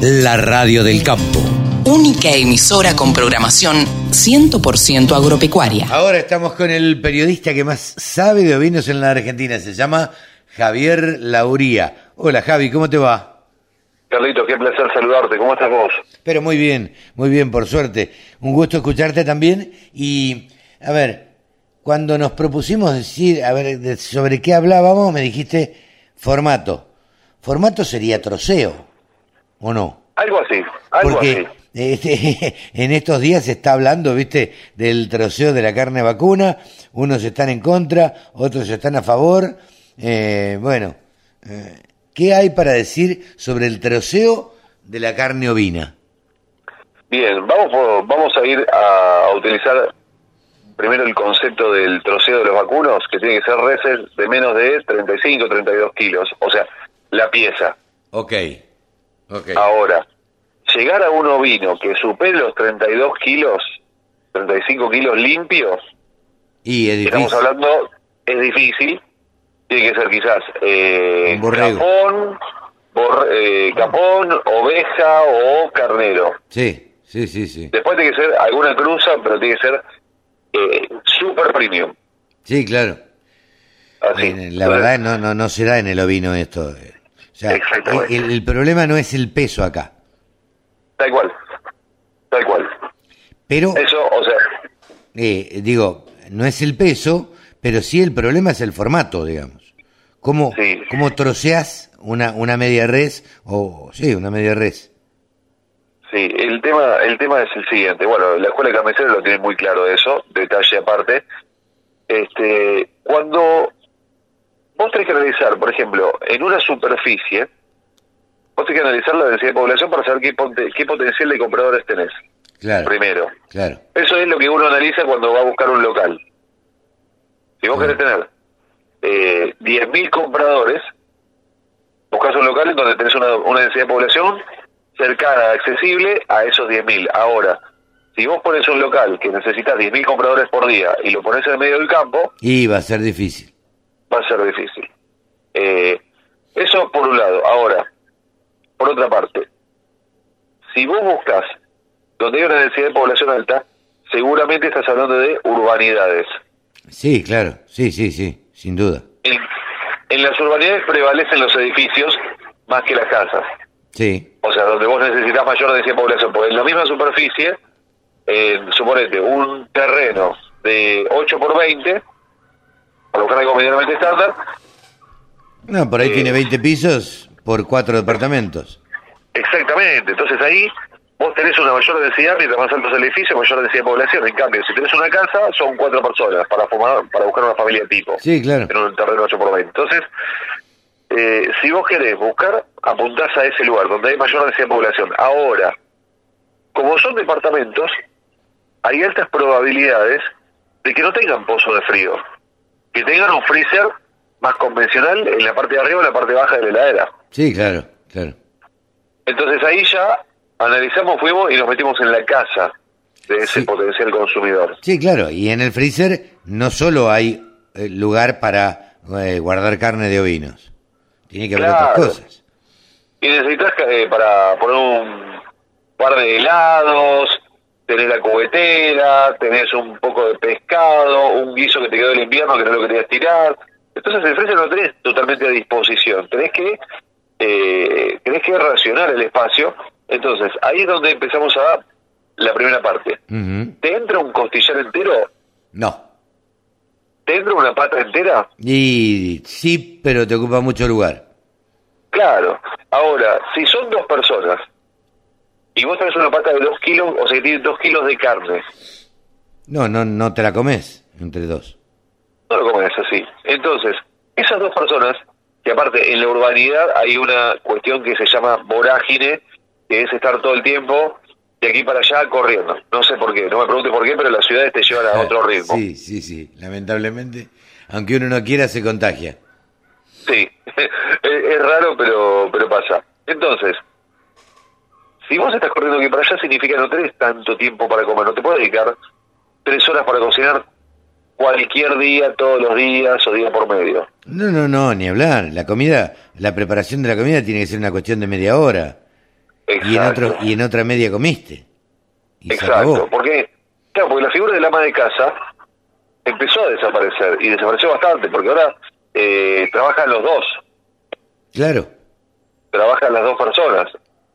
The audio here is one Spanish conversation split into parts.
la radio del campo. Única emisora con programación 100% agropecuaria. Ahora estamos con el periodista que más sabe de ovinos en la Argentina. Se llama Javier Lauría. Hola Javi, ¿cómo te va? Carlito, qué placer saludarte. ¿Cómo estás vos? Pero muy bien, muy bien, por suerte. Un gusto escucharte también. Y, a ver, cuando nos propusimos decir, a ver, de- sobre qué hablábamos, me dijiste formato. Formato sería troceo, ¿o no? Algo así, algo Porque así. este, en estos días se está hablando, viste, del troceo de la carne vacuna. Unos están en contra, otros están a favor. Eh, bueno, eh, ¿qué hay para decir sobre el troceo de la carne ovina? Bien, vamos, por- vamos a ir a, a utilizar primero el concepto del troceo de los vacunos, que tiene que ser reses de menos de 35, 32 kilos. O sea, la pieza. Ok, Ahora, llegar a un ovino que supere los 32 kilos, 35 kilos limpios, Y es estamos hablando, es difícil. Tiene que ser quizás eh, capón, eh, capón, oveja o carnero. Sí, sí, sí, sí. Después tiene que ser alguna cruza, pero tiene que ser eh, super premium. Sí, claro. Así. Eh, La verdad no, no, no se da en el ovino esto. O sea, Exactamente. el, el problema no es el peso acá, Tal cual. Tal cual. pero Eso, o sea, eh, digo, no es el peso, pero sí el problema es el formato, digamos. ¿Cómo, Sí. cómo troceas una, una media res o sí, una media res? sí, el tema, el tema es el siguiente. Bueno, la escuela de carniceros lo tiene muy claro eso, detalle aparte. Este, cuando vos tenés que analizar, por ejemplo, en una superficie, vos tenés que analizar la densidad de población para saber qué, qué potencial de compradores tenés. Claro, Primero. claro. Eso es lo que uno analiza cuando va a buscar un local. Si vos querés tener eh, 10.000 compradores, buscas un local en donde tenés una, una densidad de población cercana, accesible a esos 10.000. Ahora, si vos pones un local que necesitas 10.000 compradores por día y lo pones en el medio del campo, Y va a ser difícil. Va a ser difícil. Eh, eso por un lado. Ahora, por otra parte, si vos buscas donde hay una densidad de población alta, seguramente estás hablando de urbanidades. Sí, claro, sí, sí, sí, sin duda. En, en las urbanidades prevalecen los edificios más que las casas. Sí, O sea, donde vos necesitas mayor densidad de población. Porque en la misma superficie, eh, suponete, un terreno de 8 por 20, para buscar algo medianamente estándar, no, por ahí Eh. tiene 20 pisos por cuatro departamentos. Exactamente, entonces ahí vos tenés una mayor densidad, mientras más alto es el edificio, mayor densidad de población. En cambio, si tenés una casa, son cuatro personas para fumar, para buscar una familia tipo. Sí, claro. En un terreno 8 por 20. Entonces, eh, si vos querés buscar, apuntás a ese lugar donde hay mayor densidad de población. Ahora, como son departamentos, hay altas probabilidades de que no tengan pozo de frío, que tengan un freezer más convencional en la parte de arriba o en la parte baja de la heladera. Sí, claro, claro. Entonces ahí ya analizamos, fuimos y nos metimos en la casa de ese Sí. potencial consumidor. Sí, claro, y en el freezer no solo hay eh, lugar para eh, guardar carne de ovinos, tiene que haber Claro. otras cosas. Y necesitas eh, para poner un par de helados, tenés la cubetera, tenés un poco de pescado, un guiso que te quedó del invierno que no lo querías tirar. Entonces el freezer no lo tenés totalmente a disposición, tenés que eh, tenés que racionar el espacio. Entonces ahí es donde empezamos a la primera parte. ¿Te entra un costillar entero? No, ¿Te entra una pata entera? y sí, pero te ocupa mucho lugar. Claro. Ahora, si son dos personas y vos tenés una pata de dos kilos, o sea que tiene dos kilos de carne, No, no, no te la comes entre dos. no lo comes así. Entonces, esas dos personas, que aparte en la urbanidad hay una cuestión que se llama vorágine, que es estar todo el tiempo de aquí para allá corriendo. No sé por qué, no me pregunte por qué, pero las ciudades te llevan a otro ritmo. Sí, sí, sí, lamentablemente, aunque uno no quiera, se contagia. Sí, es raro, pero pero pasa. Entonces, si vos estás corriendo aquí para allá, significa que no tenés tanto tiempo para comer. No te puedes dedicar tres horas para cocinar cualquier día, todos los días o día por medio. No, no, no, ni hablar. La comida, la preparación de la comida tiene que ser una cuestión de media hora. y en, otro, y en otra media comiste. Y Exacto, porque, claro, porque la figura del ama de casa empezó a desaparecer y desapareció bastante, porque ahora eh, trabajan los dos, Claro. trabajan las dos personas,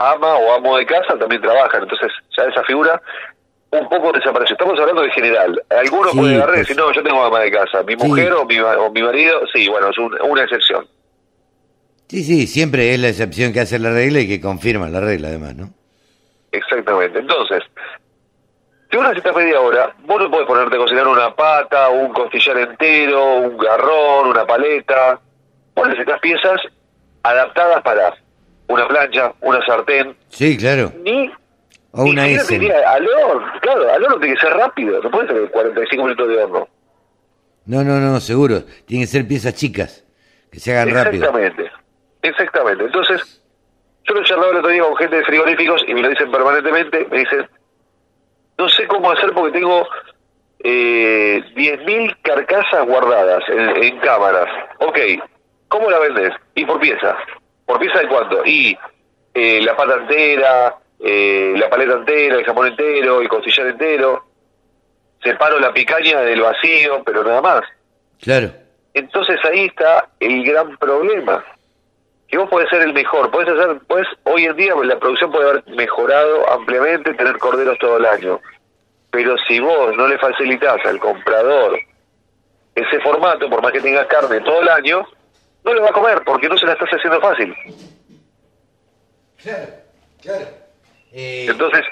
ama o amo de casa también trabajan, entonces ya esa figura un poco desapareció. Estamos hablando de general. Algunos Sí, pueden agarrar y pues- decir, no, yo tengo ama de casa, mi Sí. mujer o, mi, o mi marido, sí, bueno, es un- una excepción. Sí, sí, siempre es la excepción que hace la regla y que confirma la regla además, ¿no? Exactamente. Entonces, si vos necesitas media hora, vos no podés ponerte a cocinar una pata, un costillar entero, un garrón, una paleta. Vos necesitas piezas adaptadas para una plancha, una sartén, Sí, claro. ni... O una te S. diría al horno. Claro, al horno tiene que ser rápido, no puede ser 45 minutos de horno. No, no, no, seguro. Tienen que ser piezas chicas, que se hagan rápido. Exactamente, exactamente. Entonces, yo lo charlaba el otro día con gente de frigoríficos y me lo dicen permanentemente, me dicen, no sé cómo hacer porque tengo eh, 10.000 carcasas guardadas en, en cámaras. Ok, ¿cómo la vendes? Y por pieza. ¿Por pieza de cuánto? Y eh, la pata entera, eh, la paleta entera, el jamón entero, el costillar entero. Separo la picaña del vacío, pero nada más. Claro. Entonces ahí está el gran problema. Que vos podés ser el mejor, podés hacer, pues hoy en día la producción puede haber mejorado ampliamente, tener corderos todo el año. Pero si vos no le facilitas al comprador ese formato, por más que tengas carne todo el año, no lo va a comer porque no se la estás haciendo fácil. Claro, claro. Eh, Entonces,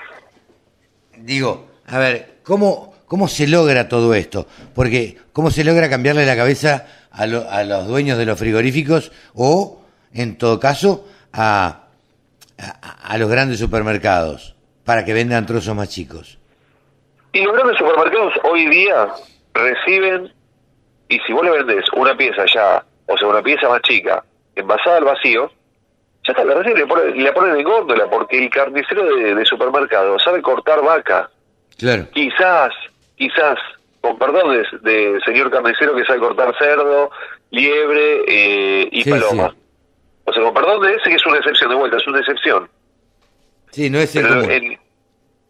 digo, a ver, ¿cómo, ¿cómo se logra todo esto? Porque, ¿cómo se logra cambiarle la cabeza a, lo- a los dueños de los frigoríficos o, en todo caso, a, a, a los grandes supermercados para que vendan trozos más chicos? Y los grandes supermercados hoy día reciben, y si vos le vendés una pieza ya, o sea, una pieza más chica, envasada al vacío, ya está, la reciben y le ponen, la ponen en góndola, porque el carnicero de, de supermercado sabe cortar vaca. Claro, Quizás, quizás, con perdón de, de señor carnicero que sabe cortar cerdo, liebre eh, y Sí, paloma. sí. O sea, con perdón de ese que es una excepción, de vuelta, es una excepción. sí, no es Pero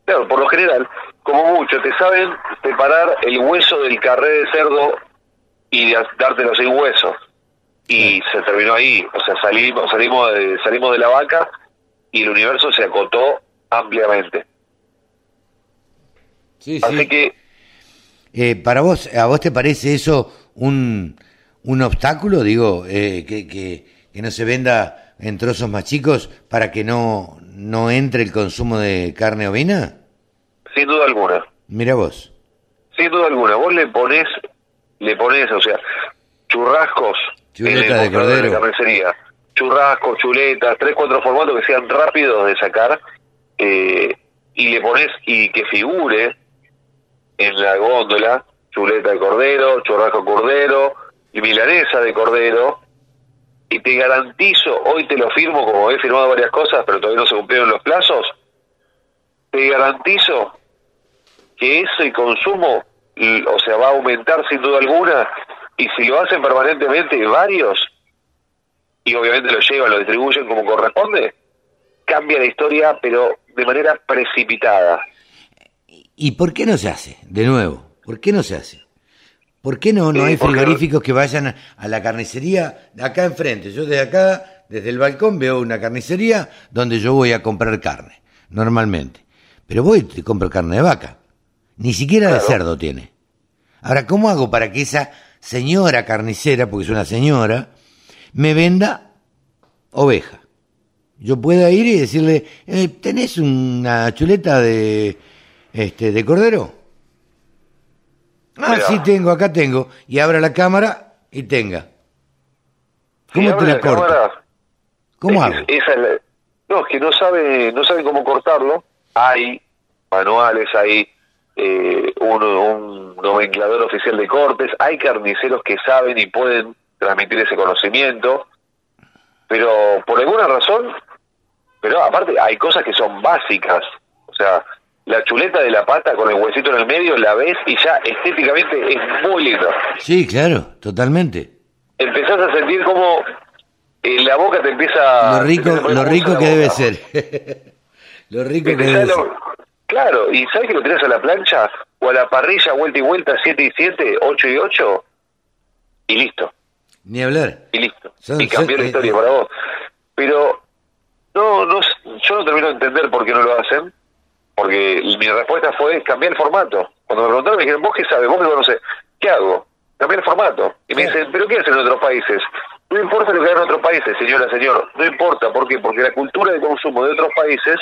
claro, por lo general, como mucho, te saben separar el hueso del carré de cerdo y dártelo sin hueso. Y se terminó ahí. O sea, salimos, salimos, de, salimos de la vaca y el universo se acotó ampliamente. Sí, Así sí. que, Eh, ¿Para vos, a vos te parece eso un, un obstáculo? Digo, eh, que, que, que no se venda en trozos más chicos para que no, no entre el consumo de carne ovina? sin duda alguna, Mira vos. sin duda alguna, vos le pones, le pones, o sea, churrascos Chuleta de cordero. la carnicería, churrascos, chuletas, tres, cuatro formatos que sean rápidos de sacar, eh, y le pones, y que figure en la góndola, chuleta de cordero, churrasco de cordero, y milanesa de cordero, y te garantizo, hoy te lo firmo, como he firmado varias cosas, pero todavía no se cumplieron los plazos, te garantizo que ese consumo, o sea, va a aumentar sin duda alguna, y si lo hacen permanentemente varios, y obviamente lo llevan, lo distribuyen como corresponde, cambia la historia, pero de manera precipitada. ¿Y por qué no se hace? De nuevo, ¿por qué no se hace? ¿Por qué no, no hay frigoríficos que vayan a, la carnicería de acá enfrente? Yo desde acá, desde el balcón, veo una carnicería donde yo voy a comprar carne, normalmente. Pero voy y te compro carne de vaca. Ni siquiera de cerdo tiene. Ahora, ¿cómo hago para que esa señora carnicera, porque es una señora, me venda oveja? Yo pueda ir y decirle, eh, ¿tenés una chuleta de, este, de cordero? Ah, Mira. sí tengo, acá tengo. Y abra la cámara y tenga. Si ¿Cómo te la corto? cámara, ¿Cómo es- hago? esa es la- no, es que no sabe, no saben cómo cortarlo. Hay manuales, hay eh, un, un nomenclador oficial de cortes, hay carniceros que saben y pueden transmitir ese conocimiento, pero por alguna razón, pero aparte hay cosas que son básicas, o sea, la chuleta de la pata con el huesito en el medio la ves y ya estéticamente es muy lindo. Sí, claro, totalmente. Empezás a sentir como en la boca te empieza Lo rico, te lo rico que debe ser. Lo rico que debe ¿Sabes ser. Claro, y ¿sabes que lo tenés a la plancha? O a la parrilla, vuelta y vuelta, 7 y 7, 8 y 8, y listo, Ni hablar. y listo. Son- y cambió son- la historia eh, para vos. Pero no, no, yo no termino de entender por qué no lo hacen, porque mi respuesta fue cambiar el formato. Cuando me preguntaron, me dijeron, ¿vos qué sabes? ¿Vos qué conocés? ¿Qué hago? Cambiar el formato. Y me dicen, ¿pero qué hacen en otros países? No importa lo que hagan en otros países, señora, señor. No importa. ¿Por qué? Porque la cultura de consumo de otros países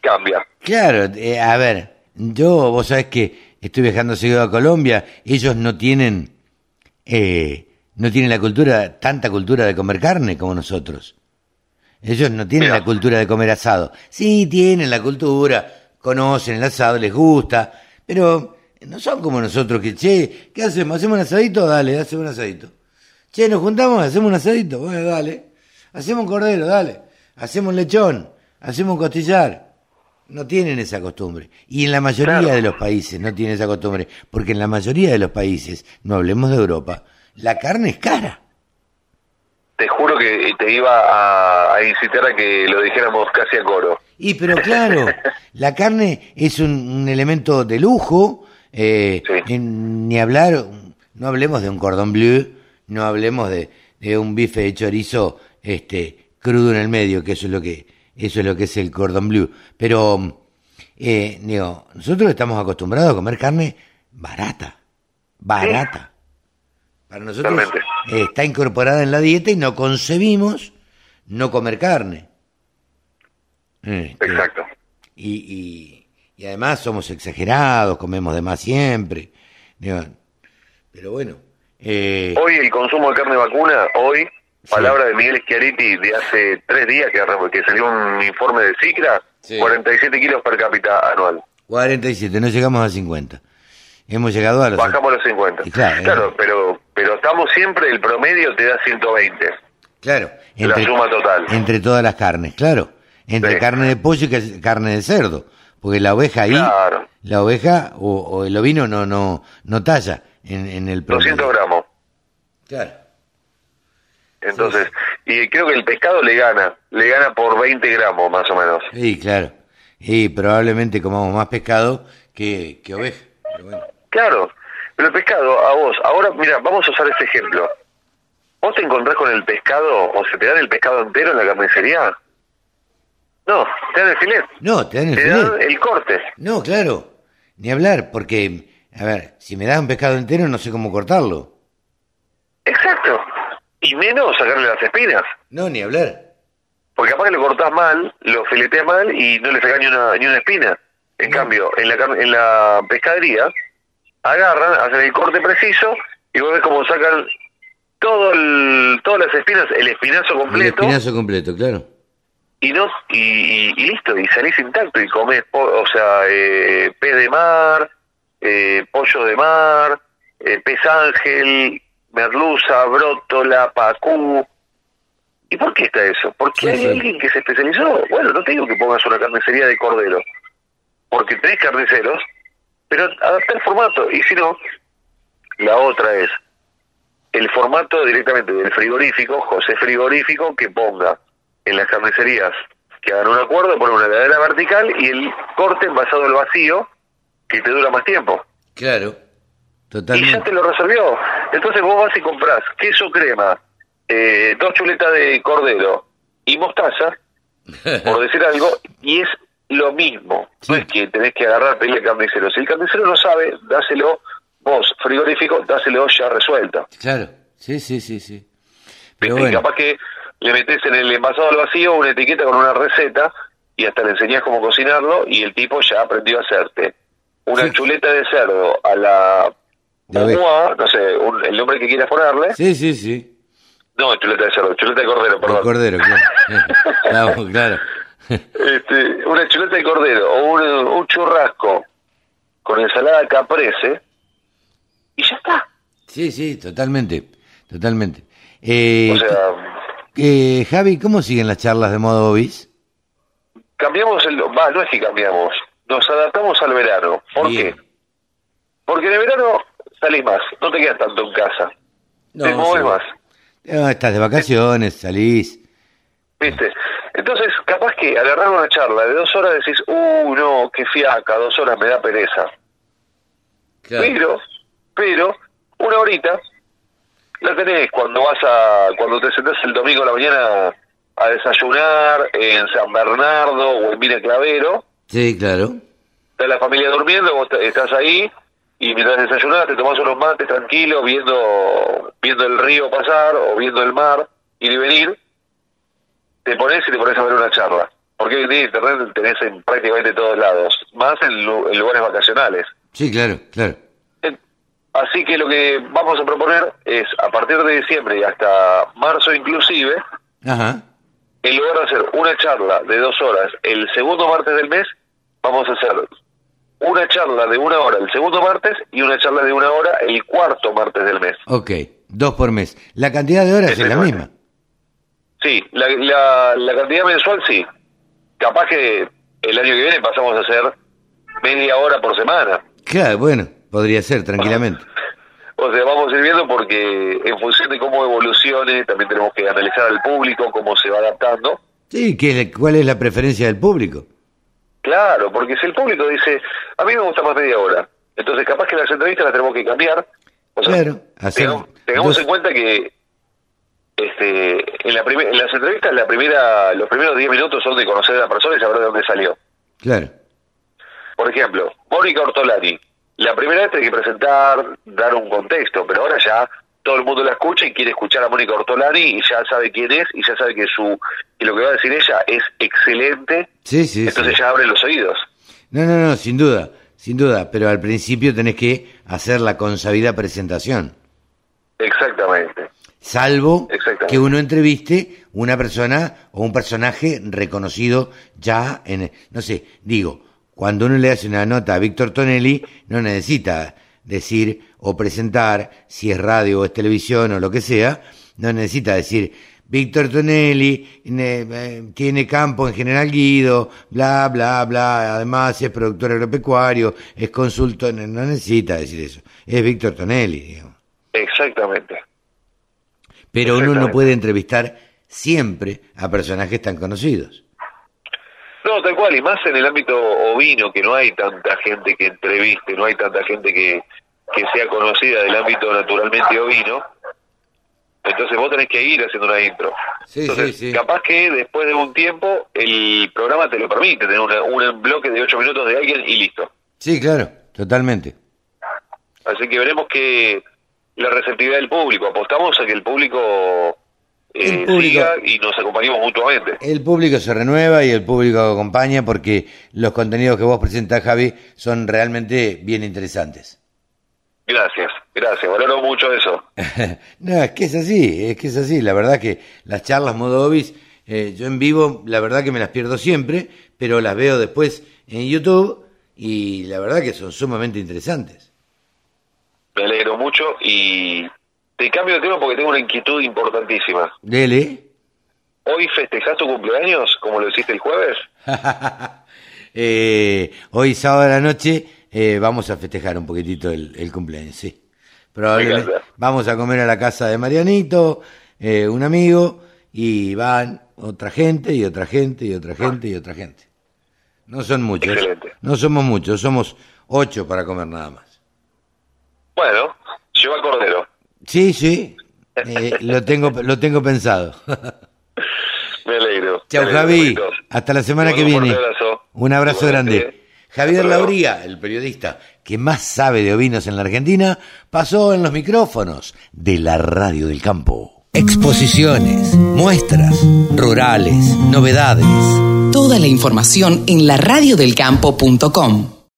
cambia. Claro, eh, a ver, yo, vos sabés que estoy viajando seguido a Colombia, ellos no tienen, eh, no tienen la cultura, tanta cultura de comer carne como nosotros. Ellos no tienen Mira. la cultura de comer asado. Sí, tienen la cultura, conocen el asado, les gusta, pero no son como nosotros que, che, ¿qué hacemos? ¿Hacemos un asadito? Dale, hacemos un asadito. Che, ¿nos juntamos? ¿Hacemos un asadito? Bueno, dale. Hacemos un cordero, dale. Hacemos un lechón, hacemos un costillar. No tienen esa costumbre. Y en la mayoría Claro. de los países no tienen esa costumbre. Porque en la mayoría de los países, no hablemos de Europa, la carne es cara. Te juro que te iba a, a incitar a que lo dijéramos casi a coro. Y pero claro, la carne es un, un elemento de lujo, eh, Sí. en- ni hablar, no hablemos de un cordón bleu, no hablemos de, de un bife de chorizo este, crudo en el medio, que eso es lo que, eso es lo que es el cordón bleu. Pero, eh, digo, nosotros estamos acostumbrados a comer carne barata, barata. Para nosotros eh, está incorporada en la dieta y no concebimos no comer carne. Este, Exacto. y, y, y además somos exagerados, comemos de más siempre. Digo, Pero bueno. eh, Hoy el consumo de carne vacuna, hoy, Sí. palabra de Miguel Schiaretti de hace tres días que, que salió un informe de CICRA, Sí. 47 kilos per cápita anual. 47, no llegamos a 50. Hemos llegado a los... Bajamos los 50. Y claro, eh. pero pero estamos siempre, el promedio te da 120. Claro. La suma total. Entre todas las carnes, claro. Entre Sí. carne de pollo y ca- carne de cerdo. Porque la oveja ahí, Claro. la oveja o, o el ovino no no no talla en, en el promedio. 200 gramos. Claro. Entonces, y creo que el pescado le gana, le gana por 20 gramos más o menos. Sí, claro. Y probablemente comamos más pescado que, que oveja. Pero bueno. Claro, pero el pescado, a vos, ahora mira, vamos a usar este ejemplo. ¿Vos te encontrás con el pescado o se te dan el pescado entero en la carnicería? No, te dan el filet, No, te dan el te filet. dan el corte. No, claro. Ni hablar, porque, a ver, si me das un pescado entero no sé cómo cortarlo. Exacto. Y menos sacarle las espinas. No, ni hablar. Porque capaz que lo cortás mal, lo fileteas mal y no le sacás ni una, ni una espina. En cambio, en la, en la pescadería, agarran, hacen el corte preciso y vos ves cómo sacan todo el, todas las espinas, el espinazo El completo espinazo completo, claro. y no y, y- y listo, y salís intacto y comés, po- o sea, eh, pez de mar, eh, pollo de mar, eh, pez ángel, merluza, brótola, pacú. ¿Y por qué está eso? Porque Sí, hay sí. alguien que se especializó. Bueno, no te digo que pongas una carnicería de cordero, porque tenés carniceros, pero adapta el formato. Y si no, la otra es el formato directamente del frigorífico, José Frigorífico, que ponga en las carnicerías que hagan un acuerdo, poner una heladera vertical y el corte envasado al vacío, que te dura más tiempo. Claro. Y ya te lo resolvió. Entonces vos vas y comprás queso crema, eh, dos chuletas de cordero y mostaza, por decir algo, y es lo mismo. Sí. No es que tenés que agarrar pedirle al carnicero. Si el carnicero no sabe, dáselo vos, frigorífico, dáselo ya resuelto. Claro. Sí, sí, sí, sí. Pero bueno. capaz que le metes en el envasado al vacío una etiqueta con una receta y hasta le enseñás cómo cocinarlo y el tipo ya aprendió a hacerte una Sí. chuleta de cerdo a la De no sé, un- el nombre que quieras ponerle. Sí, sí, sí. No, chuleta de cerdo, chuleta de cordero, perdón. cordero, claro. claro, claro. Este, una chuleta de cordero o un, un churrasco con ensalada caprese y ya está. Sí, sí, totalmente. Totalmente. Eh, O sea, eh, Javi, ¿cómo siguen las charlas de modo bis? cambiamos el... Va, no es que cambiamos, nos adaptamos al verano. ¿Por Bien. qué? Porque en el verano salís más, no te quedas tanto en casa. te mueves sí. más. No, estás de vacaciones, salís. ¿Viste? Entonces, capaz que agarrar una charla de dos horas decís, uh, no, qué fiaca, dos horas me da pereza. Pero, pero, una horita la tenés cuando vas a, cuando te sentás el domingo a la mañana a desayunar en San Bernardo o en Mina Clavero. Sí, claro. Está la familia durmiendo, vos estás ahí y mientras desayunás te tomás unos mates tranquilo viendo, viendo el río pasar o viendo el mar ir y venir te pones y te pones a ver una charla. Porque hoy en día internet tenés en prácticamente todos lados, más en, lugares vacacionales. Sí, claro, claro. Así que lo que vamos a proponer es, a partir de diciembre y hasta marzo inclusive, Ajá. en lugar de hacer una charla de dos horas el segundo martes del mes, vamos a hacer una charla de una hora el segundo martes y una charla de una hora el cuarto martes del mes. Ok, dos por mes. ¿La cantidad de horas es, la misma? Sí, la, la, cantidad mensual sí. Capaz que el año que viene pasamos a hacer media hora por semana. Claro, bueno, podría ser, tranquilamente. o sea, vamos a ir viendo porque en función de cómo evolucione, también tenemos que analizar al público, cómo se va adaptando. Sí, ¿qué, ¿cuál es la preferencia del público? Claro, porque si el público dice, a mí me gusta más media hora, entonces capaz que las entrevistas las tenemos que cambiar. O sea, claro, tengamos en cuenta que este, en, la en las entrevistas la primera, los primeros 10 minutos son de conocer a la persona y saber de dónde salió. Claro. Por ejemplo, Mónica Ortolani. La primera vez tiene que presentar, dar un contexto, pero ahora ya todo el mundo la escucha y quiere escuchar a Mónica Ortolani y ya sabe quién es y ya sabe que su que lo que va a decir ella es excelente. Sí, sí, entonces ya abre los oídos. No, no, no, sin duda, sin duda, pero al principio tenés que hacer la consabida presentación. Exactamente salvo que uno entreviste una persona o un personaje reconocido ya en, no sé, digo, cuando uno le hace una nota a Víctor Tonelli, no necesita decir o presentar, si es radio o es televisión o lo que sea, no necesita decir, Víctor Tonelli eh, tiene campo en General Guido, bla, bla, bla, además es productor agropecuario, es consultor, no necesita decir eso, es Víctor Tonelli, digamos. Exactamente. Pero uno no puede entrevistar siempre a personajes tan conocidos. No, tal cual, y más en el ámbito ovino, que no hay tanta gente que entreviste, no hay tanta gente que, que sea conocida del ámbito naturalmente ovino. Entonces vos tenés que ir haciendo una intro. Sí, sí, sí. capaz que después de un tiempo el programa te lo permite, tener un bloque de ocho minutos de alguien y listo. Sí, claro, totalmente. Así que veremos que la receptividad del público. Apostamos a que el público, eh, y nos acompañemos mutuamente. El público se renueva y el público acompaña porque los contenidos que vos presentás, Javi, son realmente bien interesantes. Gracias, gracias, valoro mucho eso. no, es que es así, es que es así. La verdad que las charlas modo obis, eh, yo en vivo, la verdad que me las pierdo siempre, pero las veo después en YouTube y la verdad que son sumamente interesantes me alegro mucho y te cambio de tema porque tengo una inquietud importantísima. Dele. ¿Hoy festejás tu cumpleaños como lo hiciste el jueves? eh, hoy sábado de la noche eh, vamos a festejar un poquitito el, cumpleaños, sí. Probablemente vamos a comer a la casa de Marianito, eh, un amigo, y van otra gente y otra gente y otra gente y otra gente. No son muchos. No somos muchos, somos ocho para comer nada más. Bueno, lleva cordero. Sí, sí, eh, lo tengo lo tengo pensado. Me alegro. Chao, Javi. Hasta la semana que viene. Un abrazo, un abrazo grande. Javier Lauría, el periodista que más sabe de ovinos en la Argentina, pasó en los micrófonos de la Radio del Campo. Exposiciones, muestras, rurales, novedades. Toda la información en laradiodelcampo.com.